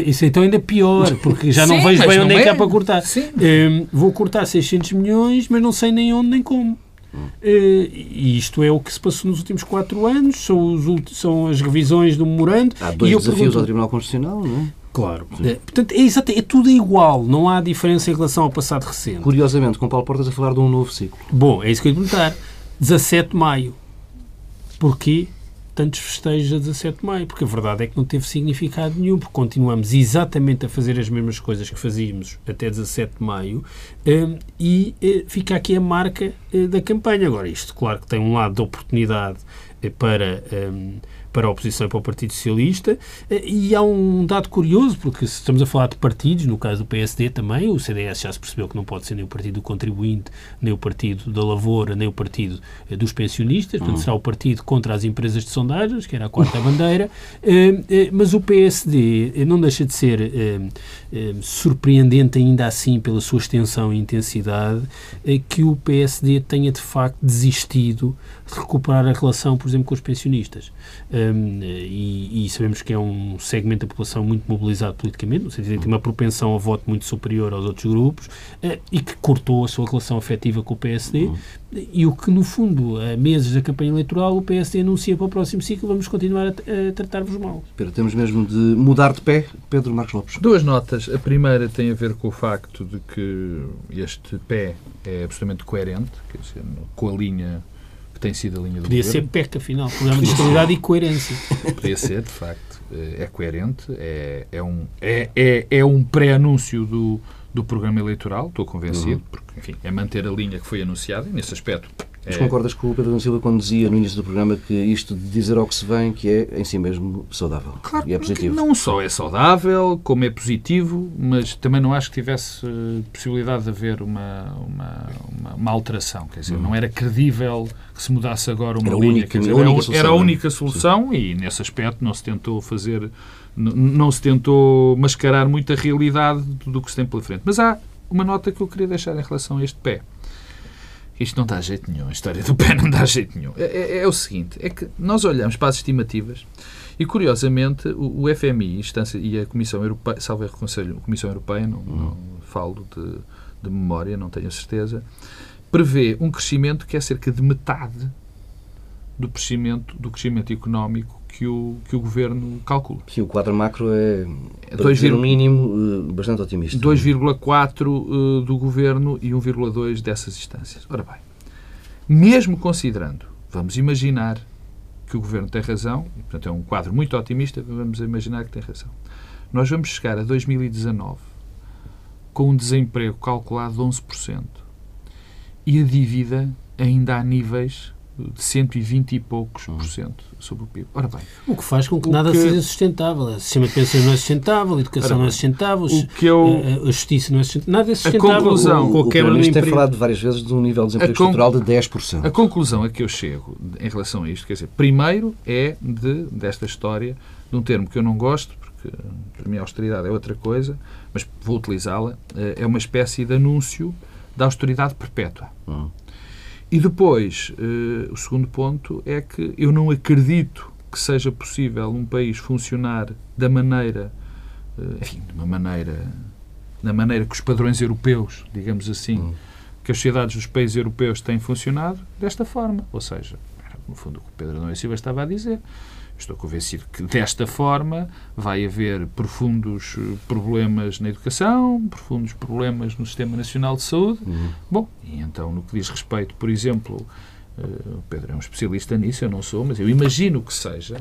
Isso então ainda pior, porque já não Sim, vejo bem onde é que há para cortar. Um, vou cortar 600 milhões, mas não sei nem onde, nem como. Uh, e isto é o que se passou nos últimos quatro anos, são, os, são as revisões do memorando. Há dois desafios pergunto, ao Tribunal Constitucional, não é? Claro. É, portanto, é, exato, é tudo igual, não há diferença em relação ao passado recente. Curiosamente, com Paulo Portas a falar de um novo ciclo. Bom, é isso que eu ia perguntar. 17 de maio. Porquê tantos festejos a 17 de maio? Porque a verdade é que não teve significado nenhum, porque continuamos exatamente a fazer as mesmas coisas que fazíamos até 17 de maio um, e uh, fica aqui a marca uh, da campanha. Agora, isto, claro que tem um lado de oportunidade uh, para. Um, para a oposição e para o Partido Socialista. Eh, e há um dado curioso, porque se estamos a falar de partidos, no caso do PSD também, o CDS já se percebeu que não pode ser nem o Partido do Contribuinte, nem o Partido da Lavoura, nem o Partido eh, dos Pensionistas, portanto será o partido contra as empresas de sondagens, que era a quarta bandeira, eh, mas o PSD não deixa de ser surpreendente ainda assim pela sua extensão e intensidade, que o PSD tenha de facto desistido de recuperar a relação, por exemplo, com os pensionistas um, e, e, sabemos que é um segmento da população muito mobilizado politicamente, no sentido de que tem uma propensão ao voto muito superior aos outros grupos uh, e que cortou a sua relação afetiva com o PSD uhum. e o que, no fundo, a meses da campanha eleitoral, o PSD anuncia para o próximo ciclo vamos continuar a, a tratar-vos mal. Pedro, temos mesmo de mudar de pé. Pedro Marcos Lopes. Duas notas. A primeira tem a ver com o facto de que este pé é absolutamente coerente, quer dizer, com a linha tem sido a linha do Podia governo. ser PEC, afinal, programa de estabilidade e coerência. Podia ser, de facto. É coerente, é, é um, é, é, é um pré-anúncio do, do programa eleitoral, estou convencido, uhum. porque, enfim, é manter a linha que foi anunciada e, nesse aspecto, mas é. concordas com o Pedro Silva quando dizia no início do programa que isto de dizer ao que se vem que é em si mesmo saudável claro, e é positivo? Não só é saudável, como é positivo, mas também não acho que tivesse eh, possibilidade de haver uma, uma, uma, uma alteração. Quer dizer, hum. não era credível que se mudasse agora uma era linha. Única, dizer, a única solução, era a única solução Sim. e nesse aspecto não se tentou fazer, não se tentou mascarar muito a realidade do que se tem pela frente. Mas há uma nota que eu queria deixar em relação a este pé isto não dá jeito nenhum, a história do pé não dá jeito nenhum. É, é, é o seguinte, é que nós olhamos para as estimativas e, curiosamente, o, o FMI instância, e a Comissão Europeia, salve Conselho, a Comissão Europeia, não, não uhum. falo de, de memória, não tenho certeza, prevê um crescimento que é cerca de metade do crescimento, do crescimento económico que o, que o governo calcula. Sim, o quadro macro é, para dizer o mínimo, eh, bastante otimista. 2,4 eh, do governo e 1,2 dessas instâncias. Ora bem, mesmo considerando, vamos imaginar que o governo tem razão, e, portanto é um quadro muito otimista, vamos imaginar que tem razão. Nós vamos chegar a 2019 com um desemprego calculado de 11% e a dívida ainda a níveis de 120 e poucos por cento sobre o PIB. Ora bem, o que faz com que nada que... seja sustentável. O sistema de pensões não é sustentável, a educação não é sustentável, o que eu... a, a, justiça não é sustentável, nada é sustentável. A conclusão, o, o, o tem falado várias vezes de um nível de desemprego con... estrutural de 10%. A conclusão a que eu chego em relação a isto, quer dizer, primeiro é de, desta história, de um termo que eu não gosto, porque para mim a austeridade é outra coisa, mas vou utilizá-la, eh, é uma espécie de anúncio da austeridade perpétua. Hum. E depois, uh, o segundo ponto é que eu não acredito que seja possível um país funcionar da maneira, uh, enfim, de uma maneira, da maneira que os padrões europeus, digamos assim, hum. que as sociedades dos países europeus têm funcionado, desta forma. Ou seja, no fundo, o que o Pedro Noé Silva estava a dizer. Estou convencido que desta forma vai haver profundos eh, problemas na educação, profundos problemas no Sistema Nacional de Saúde. Uhum. Bom, e então no que diz respeito, por exemplo, uh, o Pedro é um especialista nisso, eu não sou, mas eu imagino que seja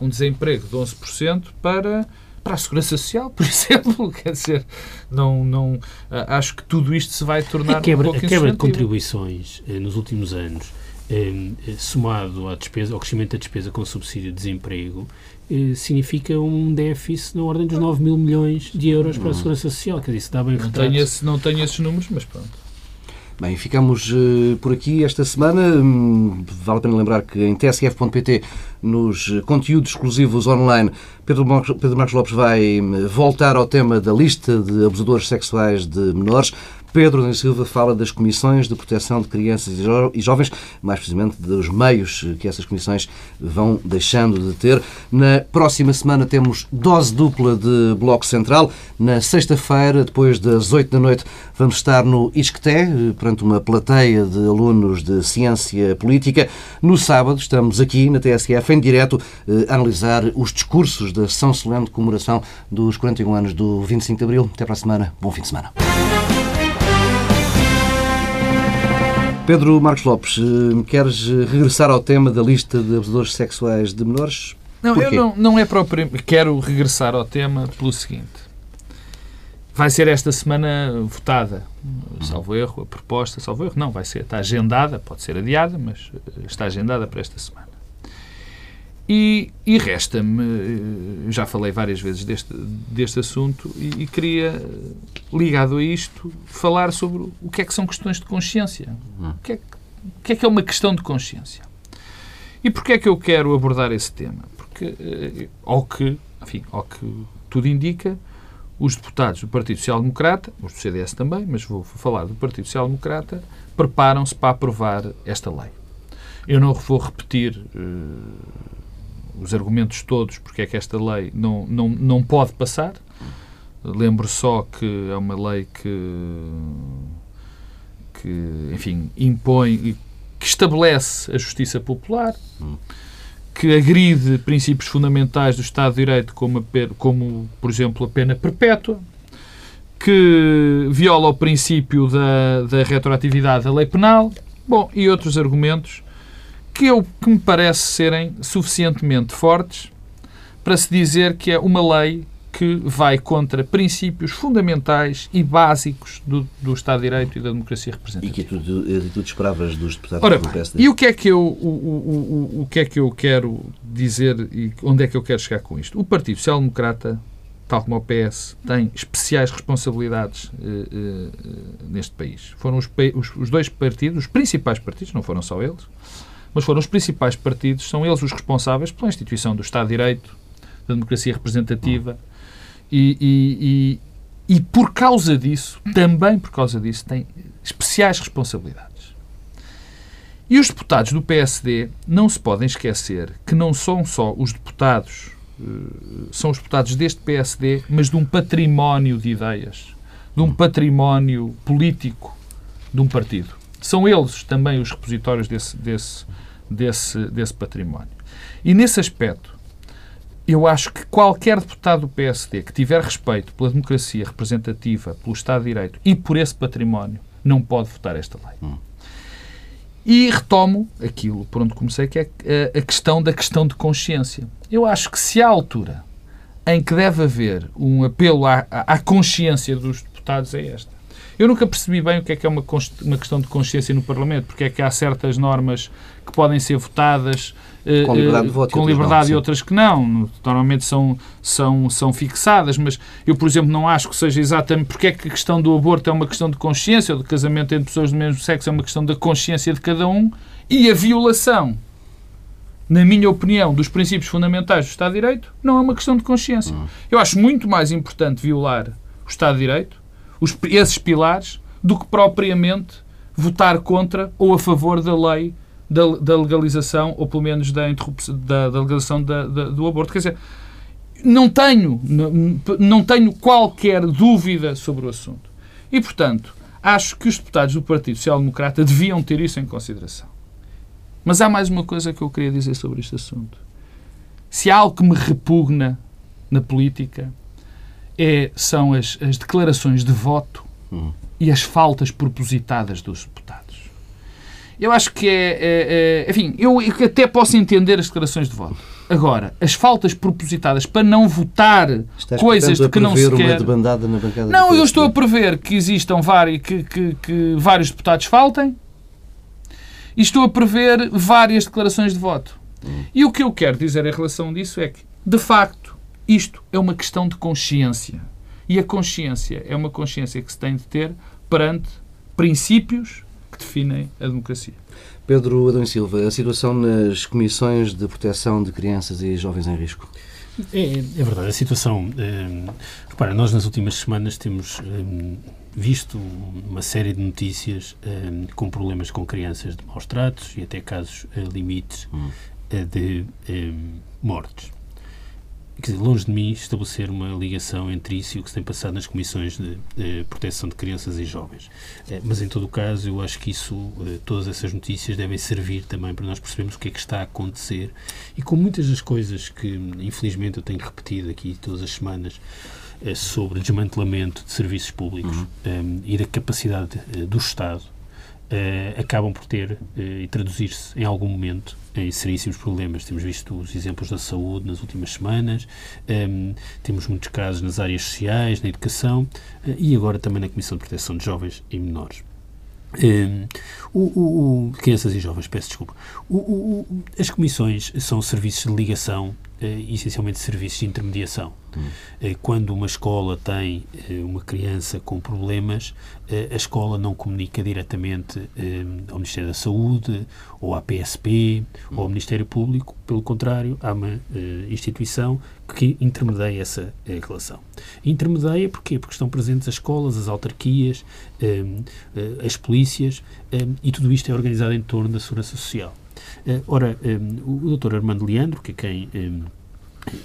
um desemprego de 11% para para a segurança social, por exemplo, quer dizer, não, não acho que tudo isto se vai tornar a quebra, um pouco a quebra de contribuições eh, nos últimos anos eh, somado à despesa, ao crescimento da despesa com subsídio de desemprego, eh, significa um déficit na ordem dos 9 mil milhões de euros para a Segurança Social. Quer dizer, isso dá bem não tenho, esse, não tenho esses números, mas pronto. Bem, ficamos por aqui esta semana. Hum, vale a pena lembrar que em tsf.pt, nos conteúdos exclusivos online, Pedro Marcos, Pedro Marcos Lopes vai hum, voltar ao tema da lista de abusadores sexuais de menores. Pedro da Silva fala das comissões de proteção de crianças e jovens, mais precisamente dos meios que essas comissões vão deixando de ter. Na próxima semana temos dose dupla de Bloco Central. Na sexta-feira, depois das oito da noite, vamos estar no ISCTE, perante uma plateia de alunos de Ciência Política. No sábado, estamos aqui na TSF, em direto, eh, a analisar os discursos da São Solene de comemoração dos 41 anos do 25 de Abril. Até para a semana. Bom fim de semana. Pedro Marcos Lopes, eh, queres regressar ao tema da lista de abusadores sexuais de menores? Não, Porquê? eu não, não é propriamente. Quero regressar ao tema pelo seguinte. Vai ser esta semana votada, salvo erro, a proposta, salvo erro, não, vai ser, está agendada, pode ser adiada, mas eh, está agendada para esta semana. E, e resta-me, eh, já falei várias vezes deste, deste assunto e, e queria, ligado a isto, falar sobre o que é que são questões de consciência. O que é que, o que, é, que é uma questão de consciência? E porquê é que eu quero abordar esse tema? Porque, eh, ao que, enfim, ao que tudo indica, os deputados do Partido Social Democrata, os do CDS também, mas vou falar do Partido Social Democrata, preparam-se para aprovar esta lei. Eu não vou repetir uh, os argumentos todos porque é que esta lei não, não, não pode passar. Lembro só que é uma lei que, que enfim, impõe, que estabelece a justiça popular, que agride princípios fundamentais do Estado de Direito, como, como por exemplo, a pena perpétua, que viola o princípio da, da retroatividade da lei penal, bom, e outros argumentos que, eu, que me parece serem suficientemente fortes para se dizer que é uma lei que vai contra princípios fundamentais e básicos do, do Estado de Direito e da democracia representativa. E que tu, tu esperavas dos deputados Ora do PSD? e o que, é que eu, o, o, o, o que é que eu quero dizer e onde é que eu quero chegar com isto? O Partido Social Democrata, tal como o PS, tem especiais responsabilidades eh, eh, neste país. Foram os, os, os dois partidos, os principais partidos, não foram só eles, mas foram os principais partidos, são eles os responsáveis pela instituição do Estado de Direito, da democracia representativa, e, e, e, e, por causa disso, também por causa disso, têm especiais responsabilidades. E os deputados do PSD não se podem esquecer que não são só os deputados, são os deputados deste PSD, mas de um património de ideias, de um património político de um partido. São eles também os repositórios desse, desse, desse, desse património. E nesse aspecto, eu acho que qualquer deputado do PSD que tiver respeito pela democracia representativa, pelo Estado de Direito e por esse património, não pode votar esta lei. Hum. E retomo aquilo por onde comecei, que é a questão da questão de consciência. Eu acho que se há altura em que deve haver um apelo à, à consciência dos deputados é esta. Eu nunca percebi bem o que é que é uma, uma questão de consciência no Parlamento, porque é que há certas normas que podem ser votadas com liberdade de voto com e liberdade não, e outras que não. Normalmente são, são, são fixadas, mas eu, por exemplo, não acho que seja exatamente porque é que a questão do aborto é uma questão de consciência, ou do casamento entre pessoas do mesmo sexo é uma questão da consciência de cada um, e a violação, na minha opinião, dos princípios fundamentais do Estado de Direito não é uma questão de consciência. Hum. Eu acho muito mais importante violar o Estado de Direito, os, esses pilares, do que propriamente votar contra ou a favor da lei da, da legalização, ou pelo menos da, da, da legalização da, do aborto. Quer dizer, não tenho, não tenho qualquer dúvida sobre o assunto. E, portanto, acho que os deputados do Partido Social Democrata deviam ter isso em consideração. Mas há mais uma coisa que eu queria dizer sobre este assunto. Se há algo que me repugna na política, é, são as, as declarações de voto hum. e as faltas propositadas dos deputados. Eu acho que é, é, é, Enfim, eu até posso entender as declarações de voto. Agora, as faltas propositadas para não votar Estás, coisas portanto, de que não se quer. Não, eu estou a prever que existam vários, que, que, que vários deputados faltem e estou a prever várias declarações de voto. E o que eu quero dizer em relação disso é que, de facto, isto é uma questão de consciência. E a consciência é uma consciência que se tem de ter perante princípios que definem a democracia. Pedro Adão e Silva, a situação nas comissões de proteção de crianças e jovens em risco. É, é verdade, a situação. É, repara, nós nas últimas semanas temos é, visto uma série de notícias é, com problemas com crianças de maus tratos e até casos limites hum. de mortes. Quer dizer, longe de mim estabelecer uma ligação entre isso e o que se tem passado nas comissões de, de proteção de crianças e jovens. Eh, mas, em todo o caso, eu acho que isso, eh, todas essas notícias devem servir também para nós percebermos o que é que está a acontecer e com muitas das coisas que, infelizmente, eu tenho repetido aqui todas as semanas eh, sobre desmantelamento de serviços públicos Uhum. e da capacidade do Estado uh, acabam por ter uh, e traduzir-se em algum momento em seríssimos problemas. Temos visto os exemplos da saúde nas últimas semanas, um, ehm, temos muitos casos nas áreas sociais, na educação uh, e agora também na Comissão de Proteção de Jovens e Menores. Um, ehm, o, o, o, crianças e jovens, peço desculpa. As comissões são serviços de ligação, essencialmente serviços de intermediação. Hum. Quando uma escola tem eh, uma criança com problemas, eh, a escola não comunica diretamente ao Ministério da Saúde, ou à PSP, hum. ou ao Ministério Público. Pelo contrário, há uma instituição que intermedia essa relação. Intermedia porquê? Porque estão presentes as escolas, as autarquias, as polícias, e tudo isto é organizado em torno da segurança social. Ora, o Dr. Armando Leandro, que é quem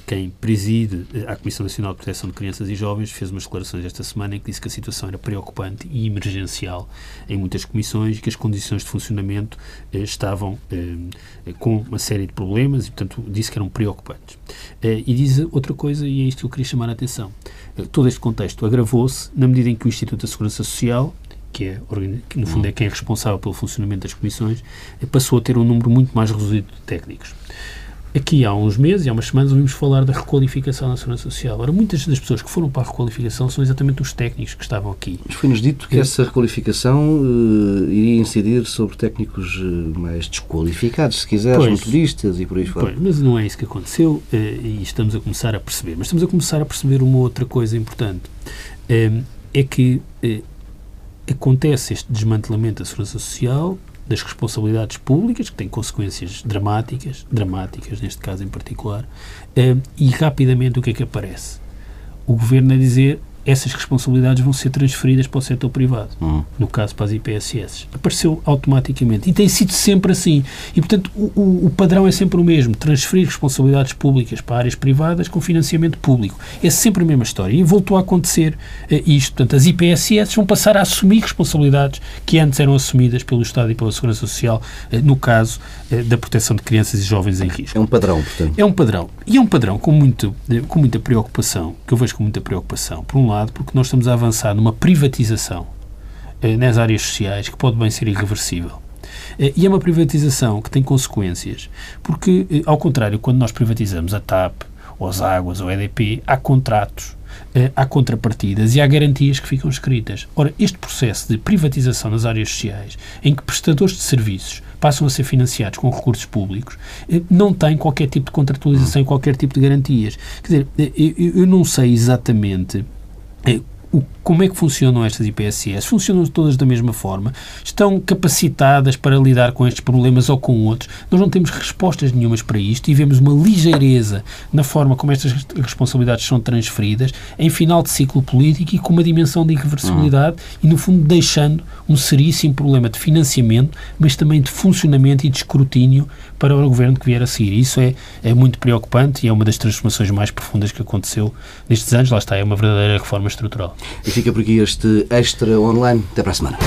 quem preside eh, a Comissão Nacional de Proteção de Crianças e Jovens fez umas declarações esta semana em que disse que a situação era preocupante e emergencial em muitas comissões e que as condições de funcionamento eh, estavam eh, com uma série de problemas e, portanto, disse que eram preocupantes. Eh, e diz outra coisa, e é isto que eu queria chamar a atenção. Eh, todo este contexto agravou-se na medida em que o Instituto da Segurança Social que, é, que no fundo é quem é responsável pelo funcionamento das comissões, eh, passou a ter um número muito mais reduzido de técnicos. Aqui há uns meses há umas semanas ouvimos falar da requalificação na Segurança Social. Ora, muitas das pessoas que foram para a requalificação são exatamente os técnicos que estavam aqui. Mas foi-nos dito que essa requalificação uh, iria incidir sobre técnicos uh, mais desqualificados, se quiseres, pois, motoristas e por aí fora. Pois, mas não é isso que aconteceu uh, e estamos a começar a perceber. Mas estamos a começar a perceber uma outra coisa importante. é que acontece este desmantelamento da Segurança Social das responsabilidades públicas, que têm consequências dramáticas, dramáticas neste caso em particular, eh, e rapidamente o que é que aparece? O governo a dizer essas responsabilidades vão ser transferidas para o setor privado, uhum. no caso para as IPSS. Apareceu automaticamente e tem sido sempre assim. E, portanto, o, o, padrão é sempre o mesmo: transferir responsabilidades públicas para áreas privadas com financiamento público. É sempre a mesma história. E voltou a acontecer uh, isto. Portanto, as IPSS vão passar a assumir responsabilidades que antes eram assumidas pelo Estado e pela Segurança Social, uh, no caso uh, da proteção de crianças e jovens em risco. É um padrão, portanto. É um padrão. E é um padrão com, muito, com muita preocupação, que eu vejo com muita preocupação. Por um lado, lado, porque nós estamos a avançar numa privatização eh, nas áreas sociais que pode bem ser irreversível. Eh, e é uma privatização que tem consequências, porque, eh, ao contrário, quando nós privatizamos a TAP, ou as águas, ou a EDP, há contratos, eh, há contrapartidas e há garantias que ficam escritas. Ora, este processo de privatização nas áreas sociais, em que prestadores de serviços passam a ser financiados com recursos públicos, eh, não tem qualquer tipo de contratualização e qualquer tipo de garantias. Quer dizer, eu não sei exatamente é, como é que funcionam estas IPSS? Funcionam todas da mesma forma? Estão capacitadas para lidar com estes problemas ou com outros? Nós não temos respostas nenhumas para isto e vemos uma ligeireza na forma como estas responsabilidades são transferidas em final de ciclo político e com uma dimensão de irreversibilidade uhum. e, no fundo, deixando um seríssimo problema de financiamento, mas também de funcionamento e de escrutínio para o governo que vier a seguir. Isso é, é muito preocupante e é uma das transformações mais profundas que aconteceu nestes anos. Lá está, é uma verdadeira reforma estrutural. Fica por aqui este extra online. Até para a semana.